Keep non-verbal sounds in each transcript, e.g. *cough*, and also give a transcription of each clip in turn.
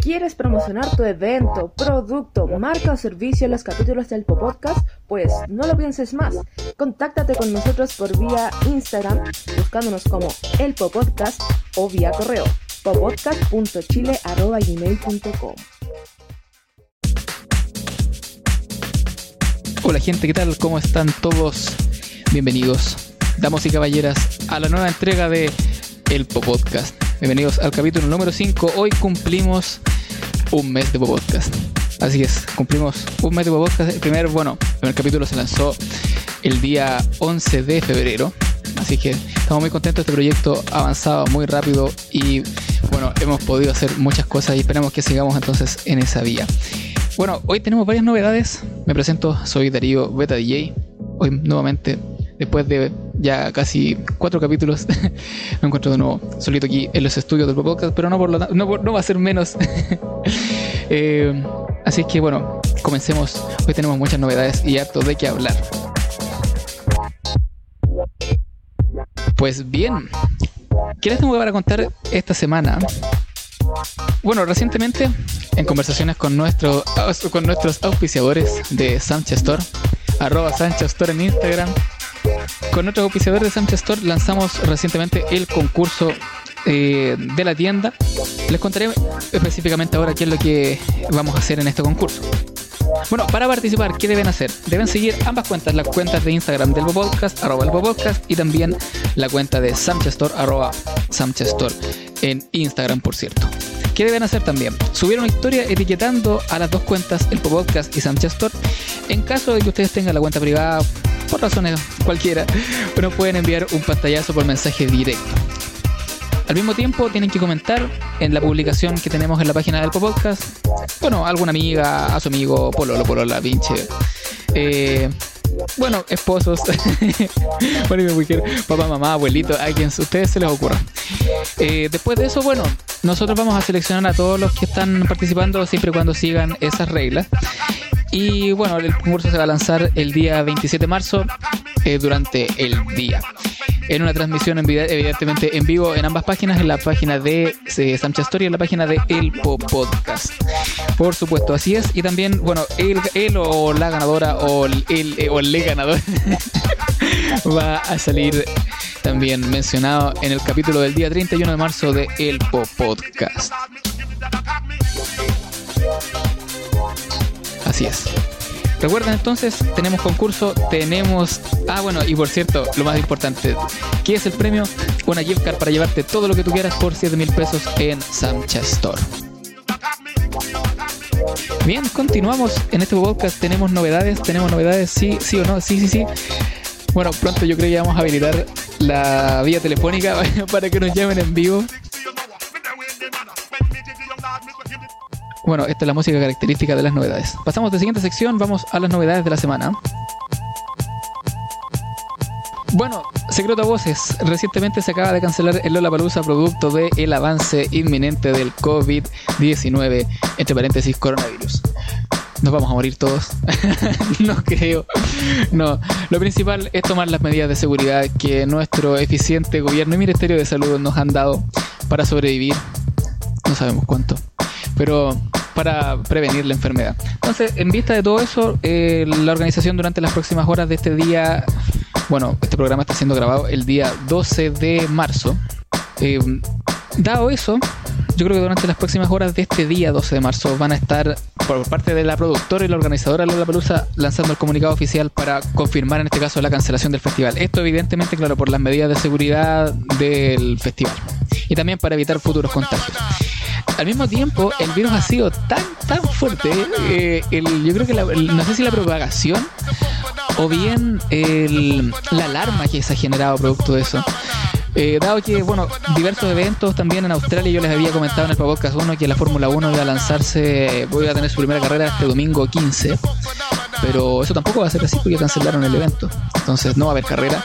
¿Quieres promocionar tu evento, producto, marca o servicio en los capítulos del Popodcast? Pues no lo pienses más. Contáctate con nosotros por vía Instagram, buscándonos como El Popodcast o vía correo popodcast.chile.gmail.com Hola gente, ¿qué tal? ¿Cómo están todos? Bienvenidos, damos y caballeras, a la nueva entrega de El Popodcast. Bienvenidos al capítulo número 5. Hoy cumplimos un mes de Popodcast. Así es, cumplimos un mes de Popodcast. El primer, bueno, el primer capítulo se lanzó el día 11 de febrero. Así que estamos muy contentos. Este proyecto ha avanzado muy rápido y bueno, hemos podido hacer muchas cosas y esperamos que sigamos entonces en esa vía. Bueno, hoy tenemos varias novedades. Me presento, soy Darío Beta DJ. Hoy nuevamente después de ya casi cuatro capítulos, *laughs* me encuentro de nuevo solito aquí en los estudios del podcast, pero no, por lo, no, no va a ser menos. *laughs* eh, así que bueno, comencemos. Hoy tenemos muchas novedades y harto de qué hablar. Pues bien, ¿qué les tengo para contar esta semana? Bueno, recientemente, en conversaciones con, nuestro, con nuestros auspiciadores de Sánchez Store, arroba Sánchez Store en Instagram, con otros auspiciadores de Sánchez Store lanzamos recientemente el concurso eh, de la tienda. Les contaré específicamente ahora qué es lo que vamos a hacer en este concurso. Bueno, para participar, ¿qué deben hacer? Deben seguir ambas cuentas, las cuentas de Instagram del Podcast, arroba el y también la cuenta de Samchestor, arroba Samchestor, en Instagram, por cierto. ¿Qué deben hacer también? Subir una historia etiquetando a las dos cuentas, el Podcast y Samchestor. En caso de que ustedes tengan la cuenta privada, por razones cualquiera, pero pueden enviar un pantallazo por mensaje directo. Al mismo tiempo tienen que comentar en la publicación que tenemos en la página del podcast, bueno, alguna amiga, a su amigo, pololo, polola, pinche. Eh, bueno, esposos, *laughs* papá, mamá, abuelito, a quien ustedes se les ocurra. Eh, después de eso, bueno, nosotros vamos a seleccionar a todos los que están participando siempre y cuando sigan esas reglas. Y bueno, el concurso se va a lanzar el día 27 de marzo eh, durante el día. En una transmisión evidentemente en vivo en ambas páginas, en la página de eh, Samcha Story y en la página de El Podcast. Por supuesto, así es. Y también, bueno, él, o la ganadora o el, el, o el ganador *laughs* va a salir también mencionado en el capítulo del día 31 de marzo de El Podcast. Así. Recuerden entonces, tenemos concurso, tenemos... Ah, bueno, y por cierto, lo más importante, ¿qué es el premio? Una gift card para llevarte todo lo que tú quieras por 7 mil pesos en Samcha Store. Bien, continuamos en este podcast, tenemos novedades, tenemos novedades, sí, sí o no, sí, sí, sí. Bueno, pronto yo creo que vamos a habilitar la vía telefónica *laughs* para que nos llamen en vivo Bueno, esta es la música característica de las novedades. Pasamos de siguiente sección, vamos a las novedades de la semana. Bueno, secreto a voces. Recientemente se acaba de cancelar el Lollapalooza producto del el avance inminente del COVID-19, entre paréntesis coronavirus. Nos vamos a morir todos. *laughs* no creo. No. Lo principal es tomar las medidas de seguridad que nuestro eficiente gobierno y Ministerio de Salud nos han dado para sobrevivir. No sabemos cuánto. Pero para prevenir la enfermedad. Entonces, en vista de todo eso, eh, la organización durante las próximas horas de este día, bueno, este programa está siendo grabado el día 12 de marzo. Eh, dado eso, yo creo que durante las próximas horas de este día 12 de marzo van a estar por parte de la productora y la organizadora Lola Palusa lanzando el comunicado oficial para confirmar en este caso la cancelación del festival. Esto evidentemente, claro, por las medidas de seguridad del festival y también para evitar futuros contagios al mismo tiempo, el virus ha sido tan, tan fuerte. Eh, el, yo creo que la, no sé si la propagación o bien el, la alarma que se ha generado producto de eso. Eh, dado que, bueno, diversos eventos también en Australia, yo les había comentado en el podcast 1 que la Fórmula 1 iba a lanzarse, voy a tener su primera carrera este domingo 15, pero eso tampoco va a ser así porque cancelaron el evento, entonces no va a haber carrera.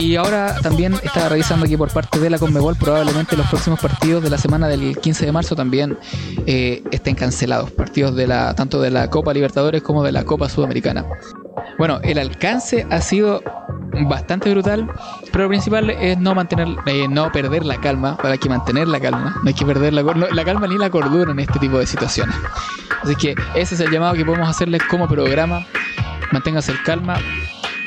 Y ahora también estaba revisando aquí por parte de la Conmebol, probablemente los próximos partidos de la semana del 15 de marzo también eh, estén cancelados, partidos de la tanto de la Copa Libertadores como de la Copa Sudamericana. Bueno, el alcance ha sido bastante brutal, pero lo principal es no mantener, eh, no perder la calma, hay que mantener la calma, no hay que perder la, la calma ni la cordura en este tipo de situaciones. Así que ese es el llamado que podemos hacerles como programa, manténganse el calma,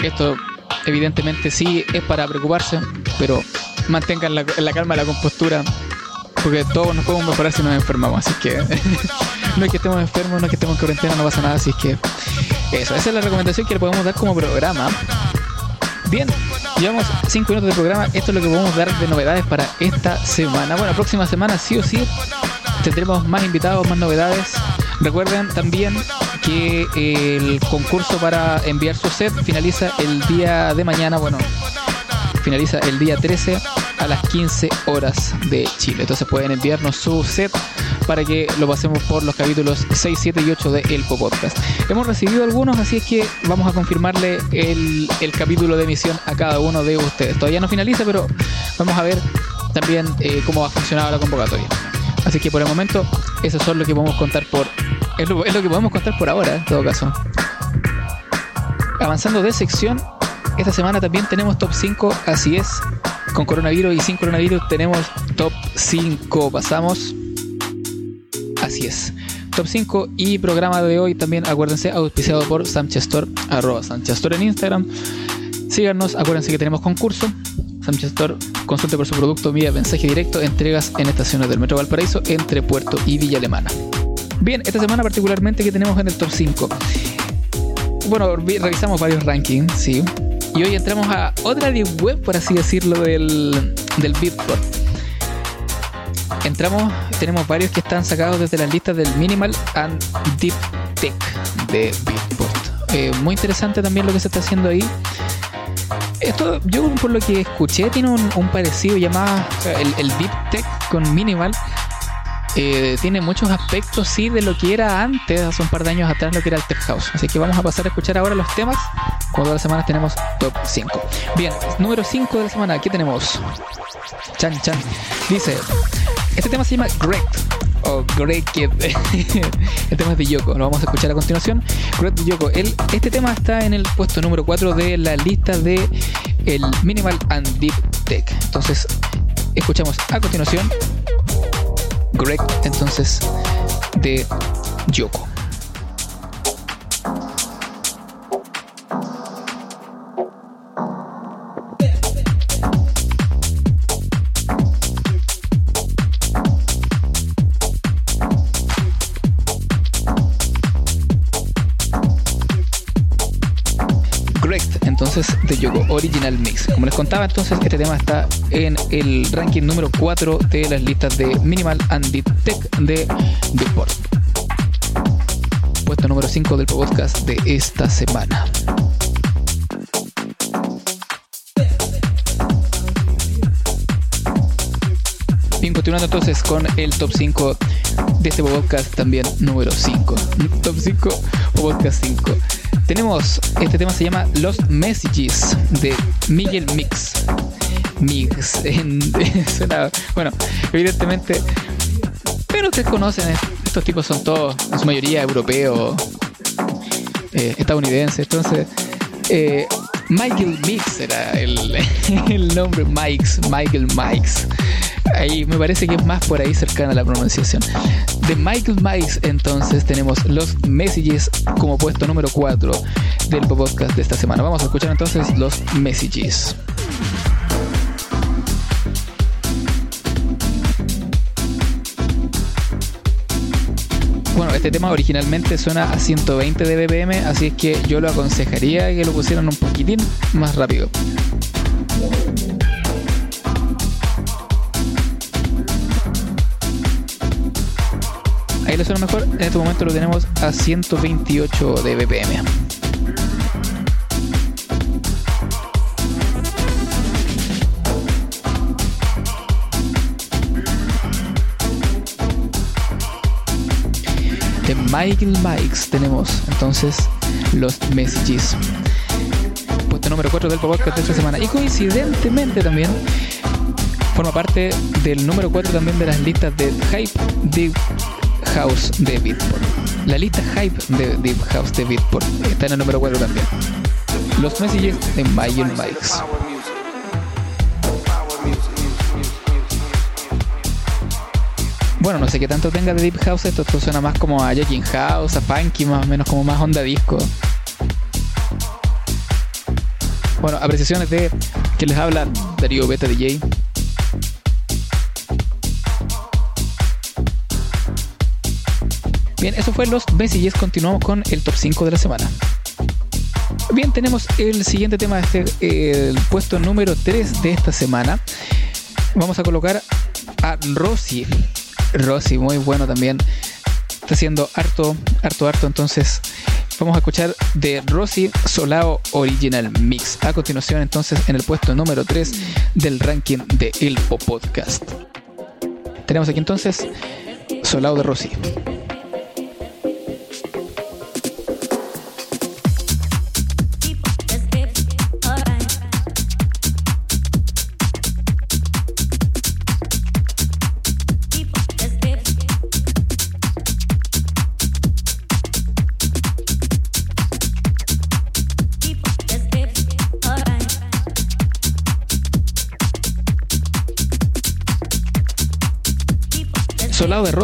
esto evidentemente sí es para preocuparse, pero mantengan la, la calma, la compostura, porque todos nos podemos mejorar si nos enfermamos, así que *laughs* no es que estemos enfermos, no es que estemos en cuarentena, no pasa nada, así que eso, esa es la recomendación que le podemos dar como programa. Bien, llevamos 5 minutos de programa, esto es lo que podemos dar de novedades para esta semana. Bueno, próxima semana sí o sí tendremos más invitados, más novedades. Recuerden también que el concurso para enviar su set finaliza el día de mañana, bueno, finaliza el día 13 a las 15 horas de Chile. Entonces pueden enviarnos su set para que lo pasemos por los capítulos 6, 7 y 8 de El Podcast. Hemos recibido algunos, así es que vamos a confirmarle el, el capítulo de emisión a cada uno de ustedes. Todavía no finaliza, pero vamos a ver también eh, cómo ha funcionado la convocatoria. Así que por el momento, eso es lo que podemos contar por. Es lo, que podemos contar por ahora, en todo caso. Avanzando de sección, esta semana también tenemos top 5, así es. Con coronavirus y sin coronavirus tenemos top 5. Pasamos. Así es. Top 5 y programa de hoy también, acuérdense, auspiciado por Samchestor, arroba Samchestor en Instagram. Síganos, acuérdense que tenemos concurso. Samchestor consulte por su producto vía mensaje directo, entregas en estaciones del Metro Valparaíso entre Puerto y Villa Alemana. Bien, esta semana particularmente que tenemos en el top 5. Bueno, revisamos varios rankings, sí. Y hoy entramos a otra deep web, por así decirlo, del, del Beatport. Entramos, tenemos varios que están sacados desde las listas del Minimal and Deep Tech de Beatport. Eh, muy interesante también lo que se está haciendo ahí. Esto, yo por lo que escuché, tiene un, parecido llamado el, el Deep Tech con Minimal eh, tiene muchos aspectos, sí, de lo que era antes, hace un par de años atrás, lo que era el Tech House. Así que vamos a pasar a escuchar ahora los temas. Cuando las semanas tenemos top 5. Bien, número 5 de la semana, ¿qué tenemos? Chan Chan. Dice, este tema se llama Great o Great Kid. *laughs* el tema es de Yoko, lo vamos a escuchar a continuación. Great Yoko. El, este tema está en el puesto número 4 de la lista de el Minimal and Deep Tech. Entonces, escuchamos a continuación Greg entonces de Yoko. de Yoko Original Mix. Contaba, entonces este tema está en el ranking número 4 de las listas de Minimal and Deep Tech de Beatport. Puesto número 5 del podcast de esta semana. Bien, continuando entonces con el top 5 de este podcast también número 5. *laughs* Top 5 podcast 5. Tenemos, este tema se llama Los Messages de Miguel Mix. Mix. *laughs* bueno, evidentemente, pero ustedes conocen, estos tipos son todos, en su mayoría europeos, eh, estadounidenses. Entonces, eh, Michael Mix era el, *laughs* el nombre, Mix, Michael Mix ahí me parece que es más por ahí cercana la pronunciación. De Michael Mice, entonces, tenemos los messages como puesto número 4 del podcast de esta semana. Vamos a escuchar entonces los messages. Bueno, este tema originalmente suena a 120 de BPM, así es que yo lo aconsejaría que lo pusieran un poquitín más rápido. Ahí le suena mejor. En este momento lo tenemos a 128 de BPM. De Michael Mikes tenemos entonces los messages. Puesto número 4 del podcast de esta semana. Y coincidentemente también forma parte del número 4 también de las listas de Hype de House de Beatport. La lista hype de Deep House de Beatport está en el número 4 también. Los Messages de Mayon Bikes. Bueno, no sé qué tanto tenga de Deep House esto, esto suena más como a Jacking House, a Funky, más o menos como más onda disco. Bueno, apreciaciones de que les habla Darío Beta DJ. Bien, eso fue los messages. Continuamos con el top 5 de la semana. Bien, tenemos el siguiente tema, este, el puesto número 3 de esta semana. Vamos a colocar a Rosy. Rosy, muy bueno también. Está haciendo harto, harto, harto. Entonces, vamos a escuchar de Rosy Solao Original Mix. A continuación, entonces, en el puesto número 3 del ranking de El Podcast. Tenemos aquí entonces Solao de Rosy.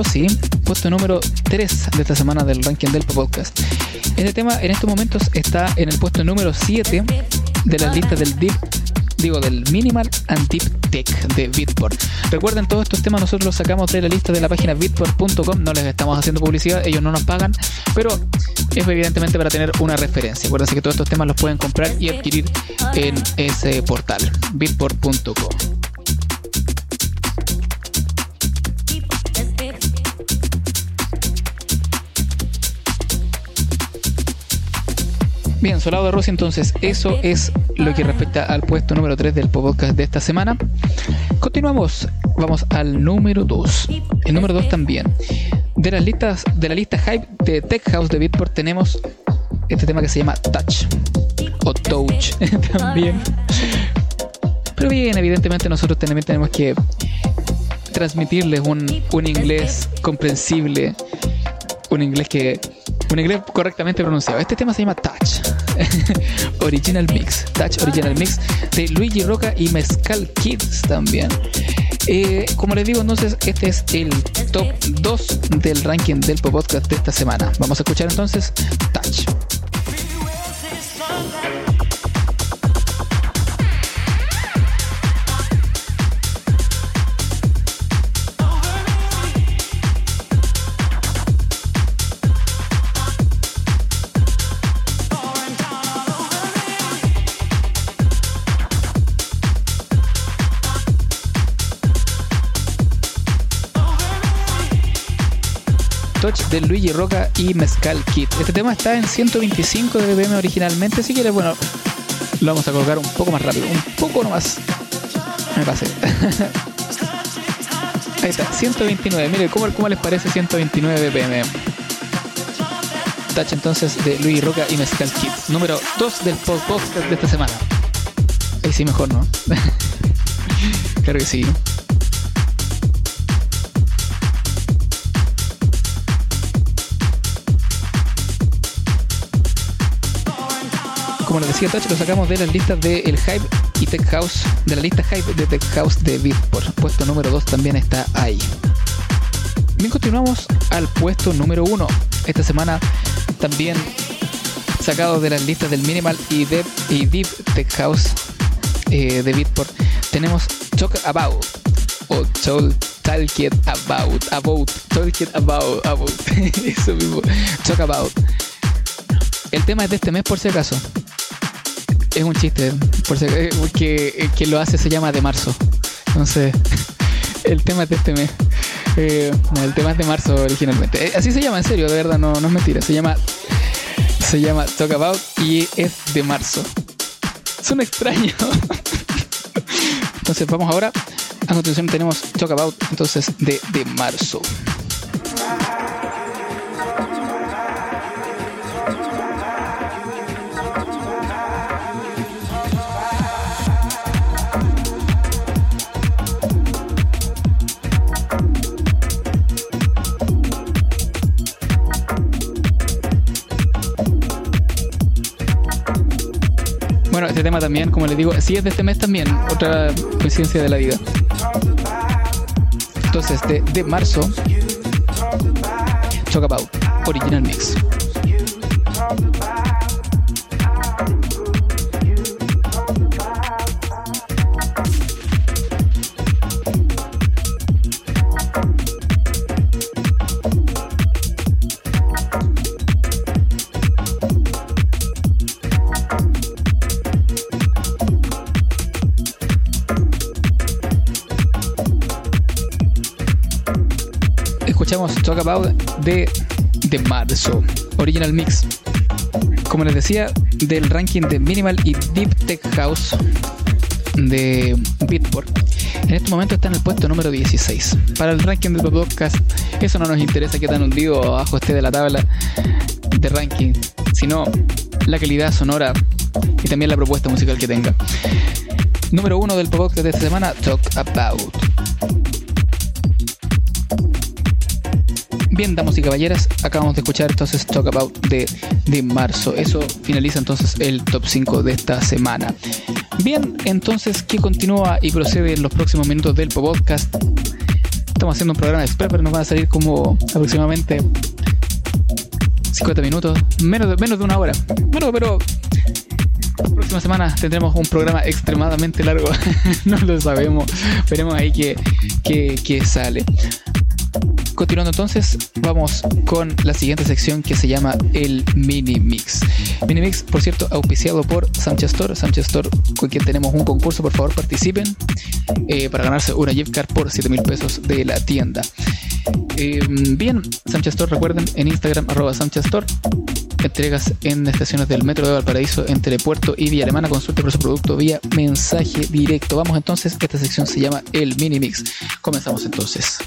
Rossi, puesto número 3 de esta semana del ranking del podcast. Este tema en estos momentos está en el puesto número 7 de la lista del Deep, digo, del Minimal and Deep Tech de Bitport. Recuerden, todos estos temas nosotros los sacamos de la lista de la página bitport.com, no les estamos haciendo publicidad, ellos no nos pagan, pero es evidentemente para tener una referencia. Acuérdense que todos estos temas los pueden comprar y adquirir en ese portal, bitport.com. Bien, Solado de Rossi, entonces eso es lo que respecta al puesto número 3 del podcast de esta semana. Continuamos, vamos al número 2. El número 2 también. De las listas, de la lista hype de Tech House de Bitport tenemos este tema que se llama Touch o Touch *laughs* también. Pero bien, evidentemente nosotros también tenemos que transmitirles un, un inglés comprensible, un inglés que un inglés correctamente pronunciado. Este tema se llama Touch. *laughs* Original Mix. Touch Original Mix de Luigi Roca y Mezcal Kids también. Eh, como les digo, entonces, este es el top 2 del ranking del podcast de esta semana. Vamos a escuchar entonces Touch. De Luigi Roca y Mezcal Kit. Este tema está en 125 de BPM originalmente, si quieres, bueno, lo vamos a colocar un poco más rápido, un poco nomás. Me pasé. *laughs* Ahí está, 129. Mire, ¿cómo, ¿cómo les parece 129 BPM? Touch entonces de Luigi Roca y Mezcal Kit. Número 2 del podcast de esta semana. Ahí sí, mejor, ¿no? *laughs* claro que sí. Como les decía Touch, lo sacamos de las listas de El Hype y Tech House, de la lista Hype de Tech House de Beatport. Puesto número 2 también está ahí. Bien, continuamos al puesto número 1. Esta semana también sacado de las listas del Minimal y Deep, y Deep Tech House eh, de Beatport. Tenemos Talk About o Talk It About, About, Talk It About, About, *laughs* eso mismo, Talk About. El tema es de este mes por si acaso es un chiste, porque eh, quien lo hace se llama de marzo. Entonces, *laughs* el tema es de este mes. Eh, el tema es de marzo originalmente. Eh, así se llama, en serio, de verdad, no, no es mentira. Se llama, se llama Talk About y es de marzo. Son extraños. *laughs* Entonces, vamos ahora. A continuación tenemos Talk About, entonces, de, de marzo. Tema también, como les digo, sí es de este mes también, otra coincidencia de la vida. Entonces, de, de marzo, Talk About, Original Mix. Talk About de, de marzo, Original Mix. Como les decía, del ranking de Minimal y Deep Tech House de Beatport. En este momento está en el puesto número 16. Para el ranking de podcast, eso no nos interesa que tan hundido abajo esté de la tabla de ranking, sino la calidad sonora y también la propuesta musical que tenga. Número uno del podcast de semana, Talk About. Bien, damas y caballeras, acabamos de escuchar entonces Talk About de, de marzo. Eso finaliza entonces el top 5 de esta semana. Bien, entonces, ¿qué continúa y procede en los próximos minutos del podcast? Estamos haciendo un programa de pero nos van a salir como aproximadamente 50 minutos, menos de, menos de una hora. Bueno, pero la próxima semana tendremos un programa extremadamente largo. *laughs* no lo sabemos. Veremos ahí qué, qué, qué sale. Continuando entonces, vamos con la siguiente sección que se llama el Mini Mix. Mini Mix, por cierto, auspiciado por Sanchez Store. Sanchez Store, con quien tenemos un concurso, por favor participen eh, para ganarse una gift card por 7 mil pesos de la tienda. Eh, bien, Sanchez Store, recuerden, en Instagram, arroba Sanchez Store. Entregas en estaciones del Metro de Valparaíso entre Puerto y Villa Alemana. Consulte por su producto vía mensaje directo. Vamos entonces, esta sección se llama el Mini Mix. Comenzamos entonces.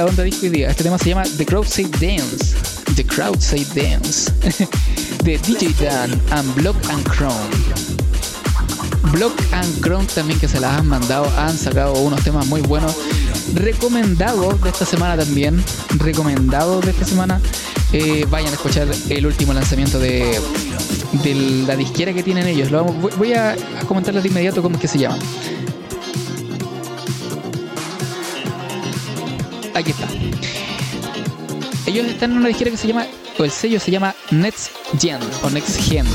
La onda disco hoy día. Este tema se llama The Crowd Dance. The Crowd Dance. *laughs* de DJ Dan and Block and Crown. Block and Crown también que se las han mandado, han sacado unos temas muy buenos. Recomendado de esta semana también. Recomendado de esta semana. Eh, vayan a escuchar el último lanzamiento de, de la disquera que tienen ellos. Lo voy a comentarles de inmediato cómo es que se llama. Aquí está. Ellos están en una disquera que se llama, o el sello se llama Next Gen, o Next Gen.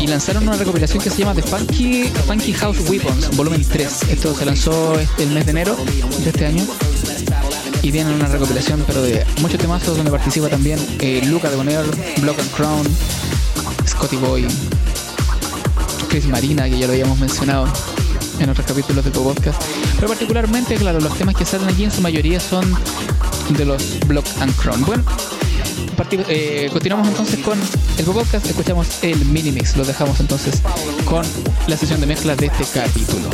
Y lanzaron una recopilación que se llama The Funky, Funky House Weapons, volumen 3. Esto se lanzó este, el mes de enero de este año. Y tienen una recopilación, pero de muchos temazos donde participa también eh, Luca de Bonner, Block and Crown, Scotty Boy, Chris Marina, que ya lo habíamos mencionado en otros capítulos del podcast. Pero particularmente, claro, los temas que salen aquí en su mayoría son de los Block and Crown. Bueno, eh, continuamos entonces con el podcast, escuchamos el mini mix, lo dejamos entonces con la sesión de mezclas de este capítulo.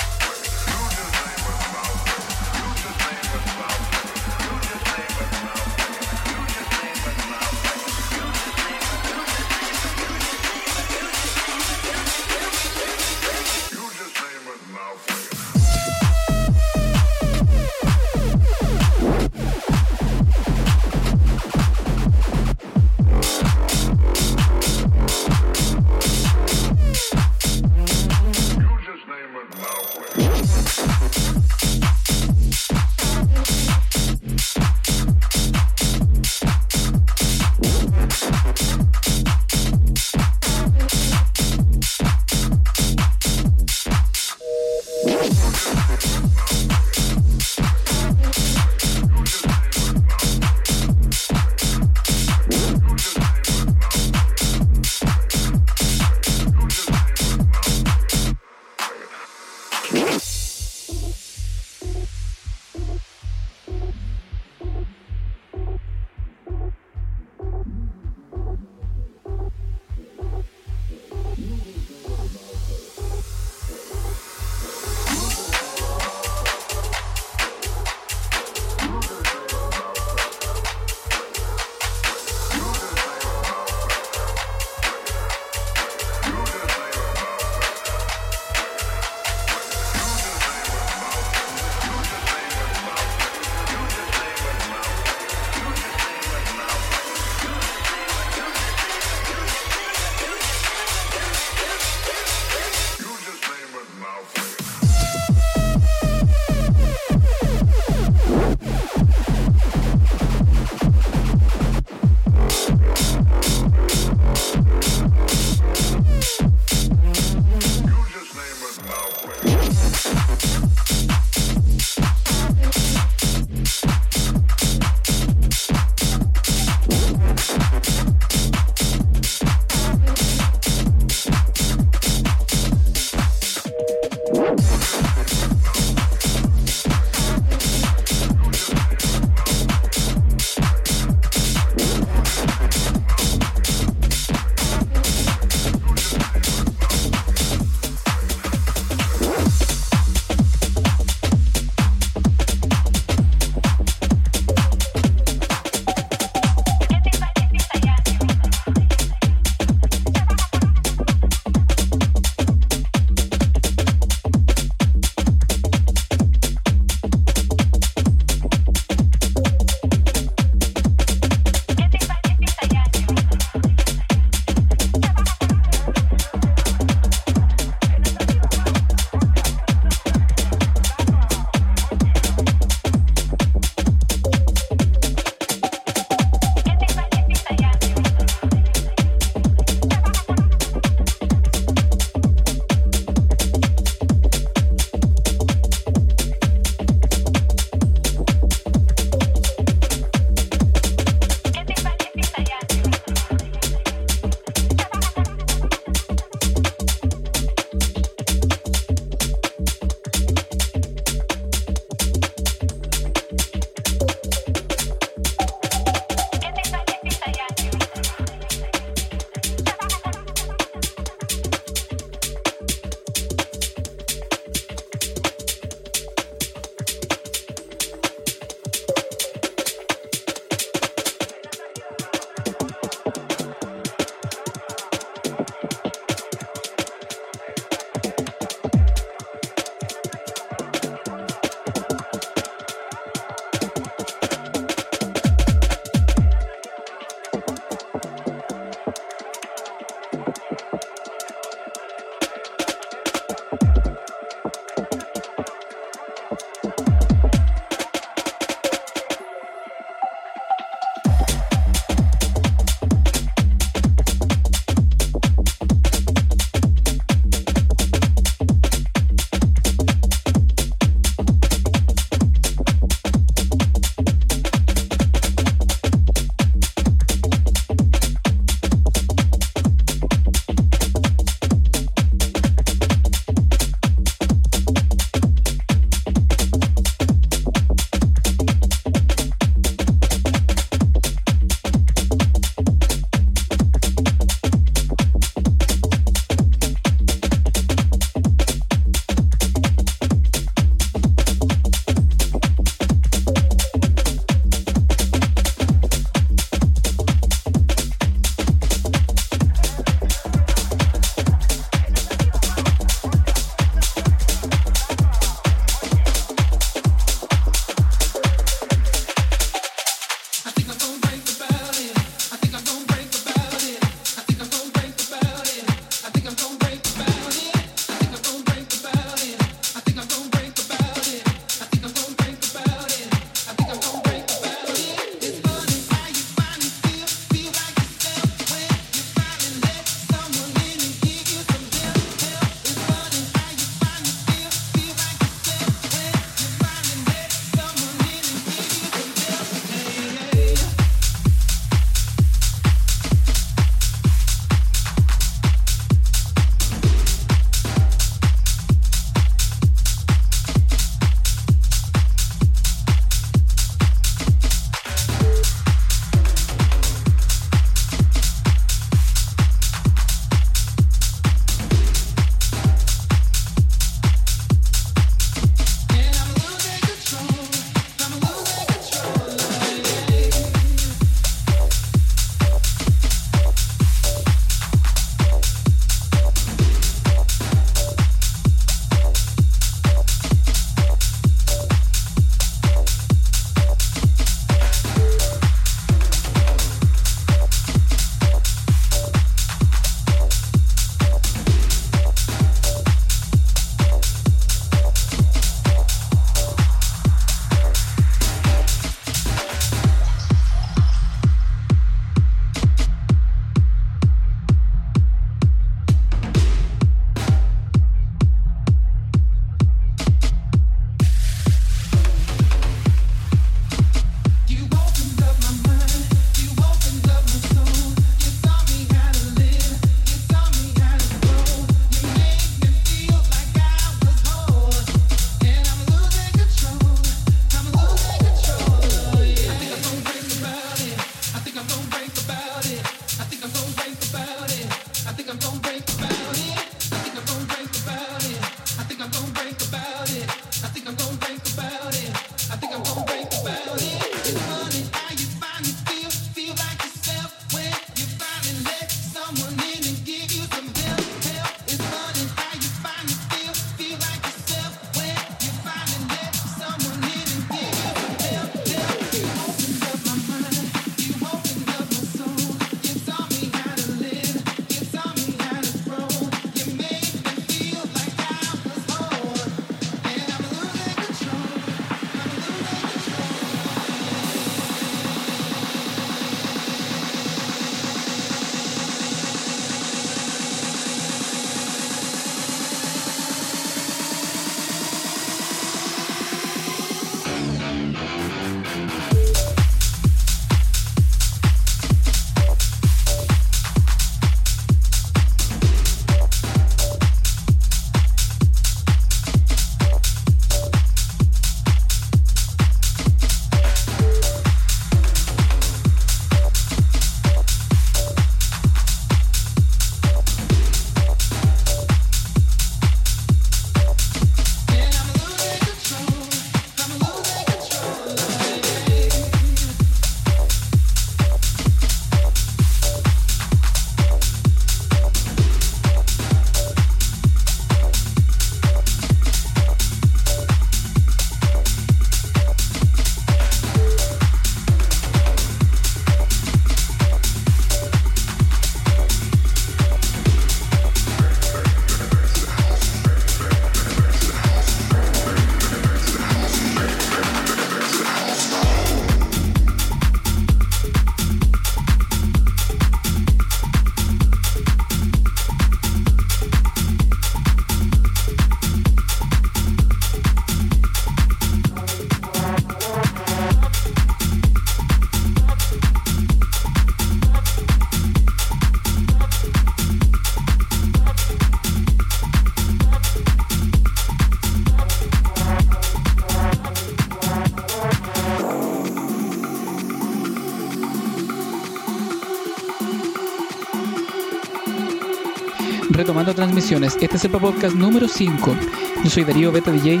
Transmisiones. Este es el podcast número 5. Yo soy Darío Beta DJ.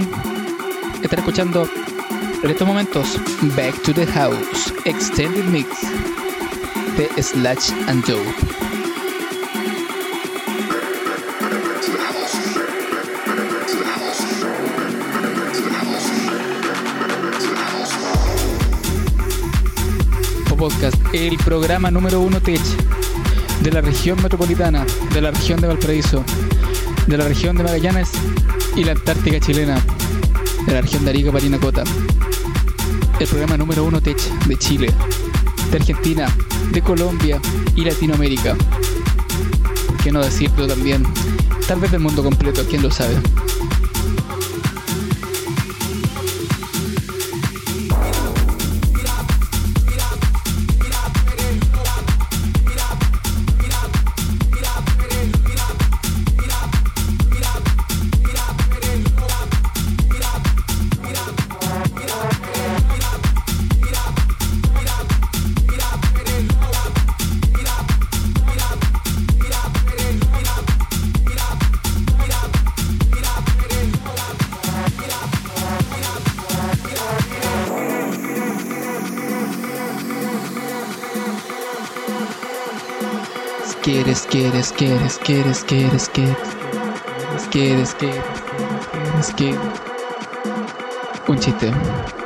Estaré escuchando en estos momentos Back to the House Extended Mix de Slash and Joe. Podcast, el programa número uno Tech de la región metropolitana, de la región de Valparaíso, de la región de Magallanes y la Antártica chilena, de la región de Arica, Parinacota. El programa número uno Tech de Chile, de Argentina, de Colombia y Latinoamérica. ¿Por qué no decirlo también? Tal vez del mundo completo, quién lo sabe. Quieres, quieres, quieres, quieres, quieres, quieres, quieres, quieres, quieres, un chiste. house.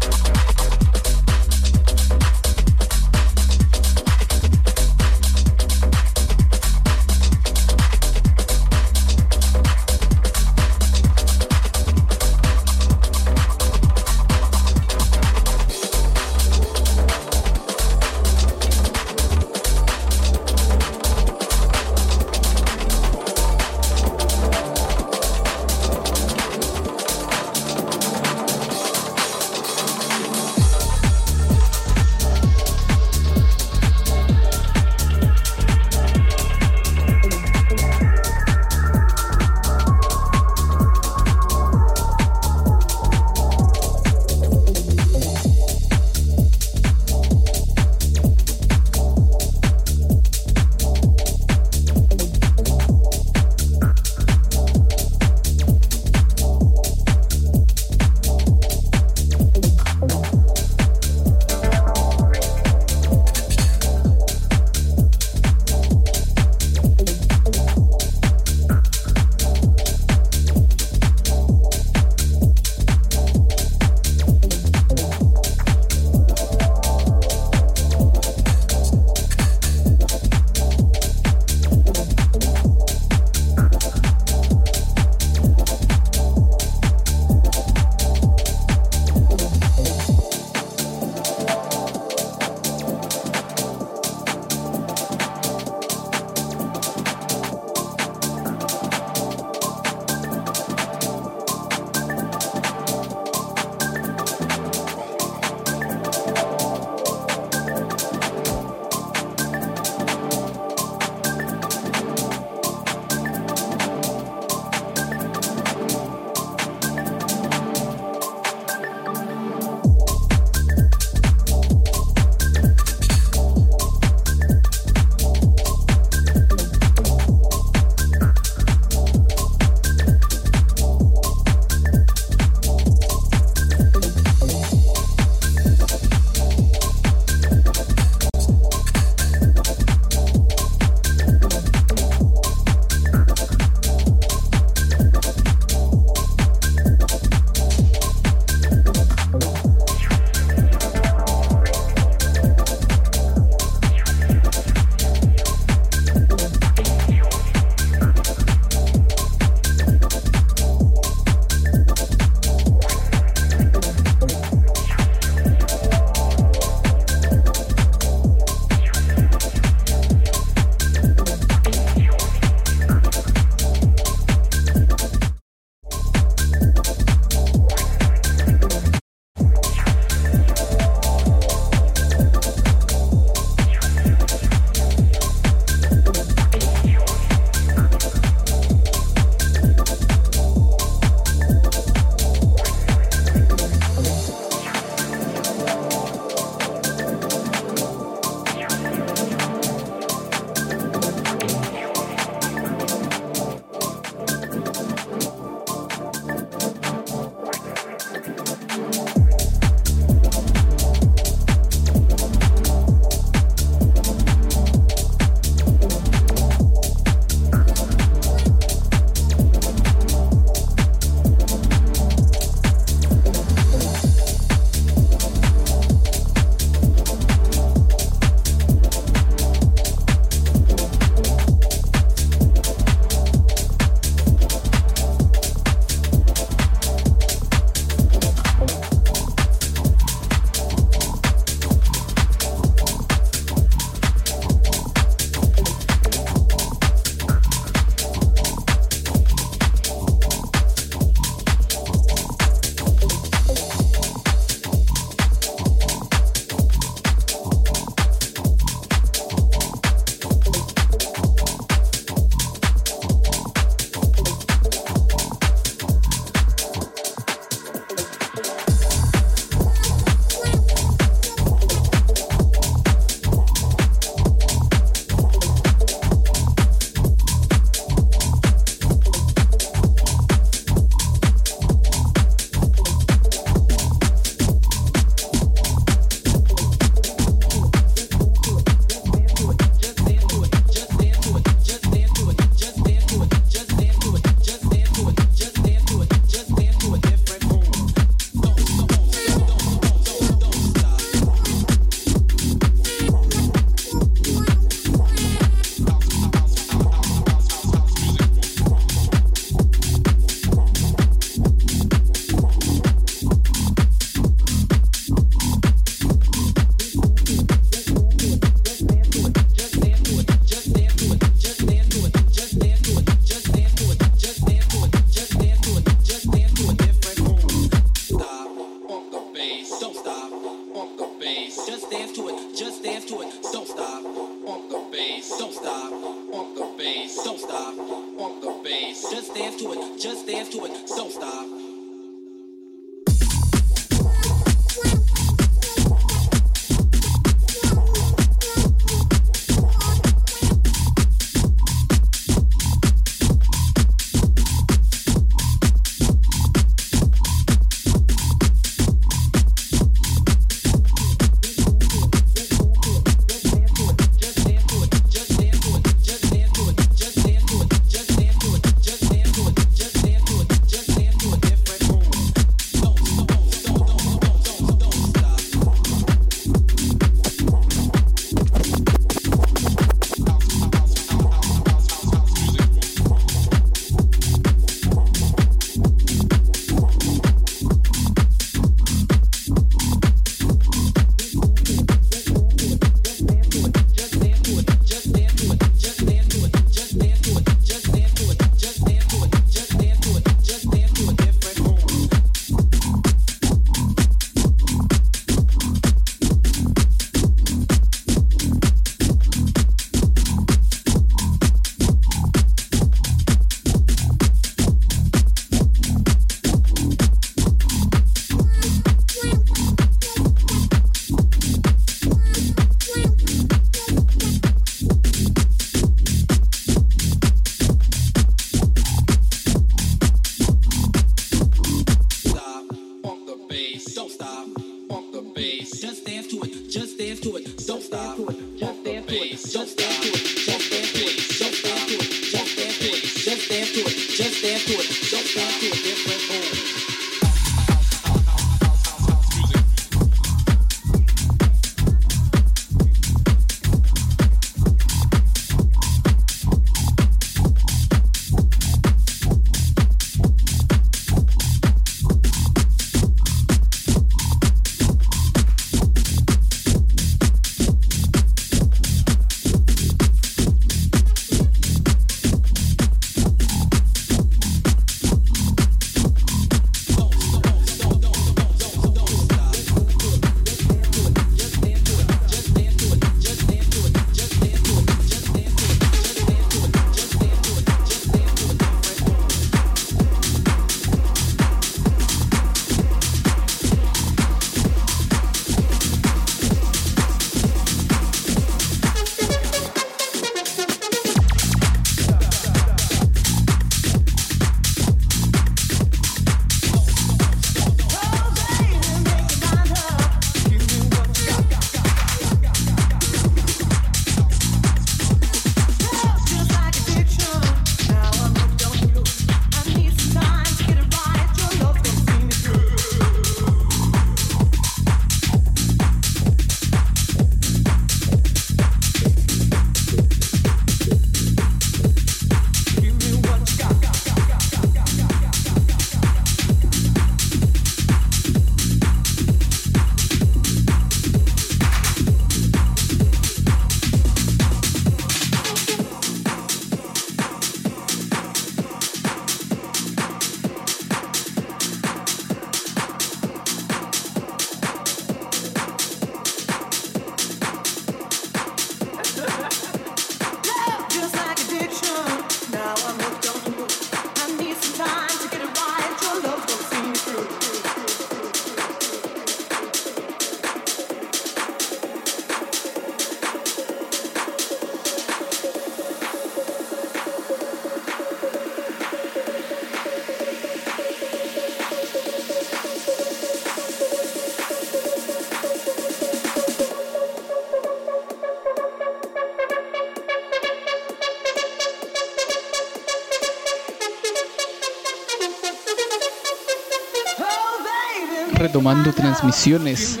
retomando transmisiones.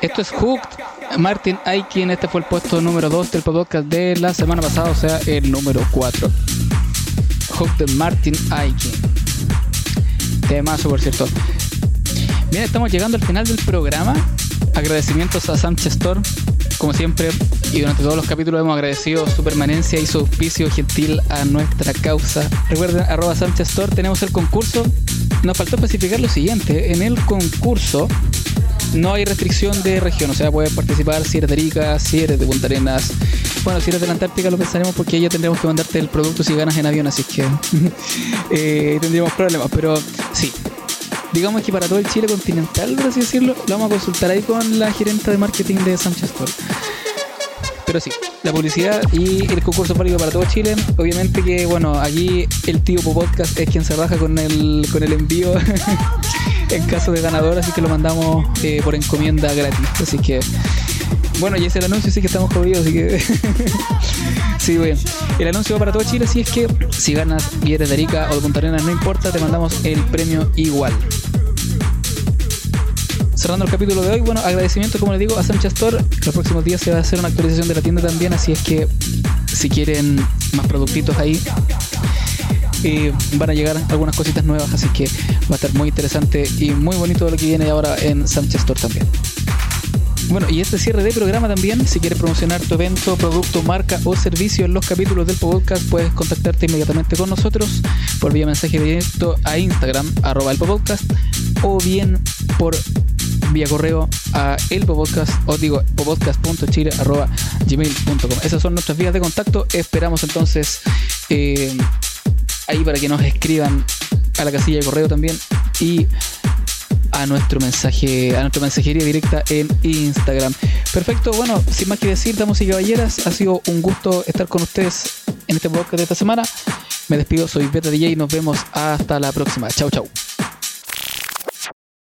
Esto es Hooked. Martin Aikin, este fue el puesto número 2 del podcast de la semana pasada, o sea, el número 4. Hooked de Martin Aikin. Temazo, por cierto. Bien, estamos llegando al final del programa. Agradecimientos a Sam Chestor, como siempre, y durante todos los capítulos hemos agradecido su permanencia y su auspicio gentil a nuestra causa. Recuerden, arroba Sánchez Store, tenemos el concurso. Nos faltó especificar lo siguiente, en el concurso no hay restricción de región, o sea, puedes participar si eres de Rica, si eres de Punta Arenas. Bueno, si eres de la Antártica lo pensaremos porque ya tendremos que mandarte el producto si ganas en avión, así que *laughs* eh, tendríamos problemas, pero sí, digamos que para todo el Chile continental, por así decirlo, lo vamos a consultar ahí con la gerente de marketing de Sánchez Store. Pero sí, la publicidad y el concurso válido para todo Chile. Obviamente que, bueno, aquí el tío Podcast es quien se raja con el, con el envío *laughs* en caso de ganador, así que lo mandamos eh, por encomienda gratis. Así que, bueno, y ese es el anuncio, sí que estamos jodidos, así que. *laughs* sí, bueno. El anuncio va para todo Chile, así es que si ganas eres de Arica o de Punta Arenas, no importa, te mandamos el premio igual cerrando el capítulo de hoy, bueno, agradecimiento, como les digo, a Sánchez Store. Los próximos días se va a hacer una actualización de la tienda también, así es que si quieren más productitos ahí, eh, van a llegar algunas cositas nuevas, así que va a estar muy interesante y muy bonito lo que viene ahora en Sánchez Store también. Bueno, y este cierre de programa también, si quieres promocionar tu evento, producto, marca o servicio en los capítulos del podcast, puedes contactarte inmediatamente con nosotros por vía mensaje directo a Instagram, arroba el podcast, o bien por vía correo a el podcast o digo gmail.com. Esas son nuestras vías de contacto. Esperamos entonces eh, ahí para que nos escriban a la casilla de correo también y a nuestro mensaje, a nuestra mensajería directa en Instagram. Perfecto, bueno, sin más que decir, damos y caballeras, ha sido un gusto estar con ustedes en este podcast de esta semana. Me despido, soy Beta DJ y nos vemos hasta la próxima. Chau, chau.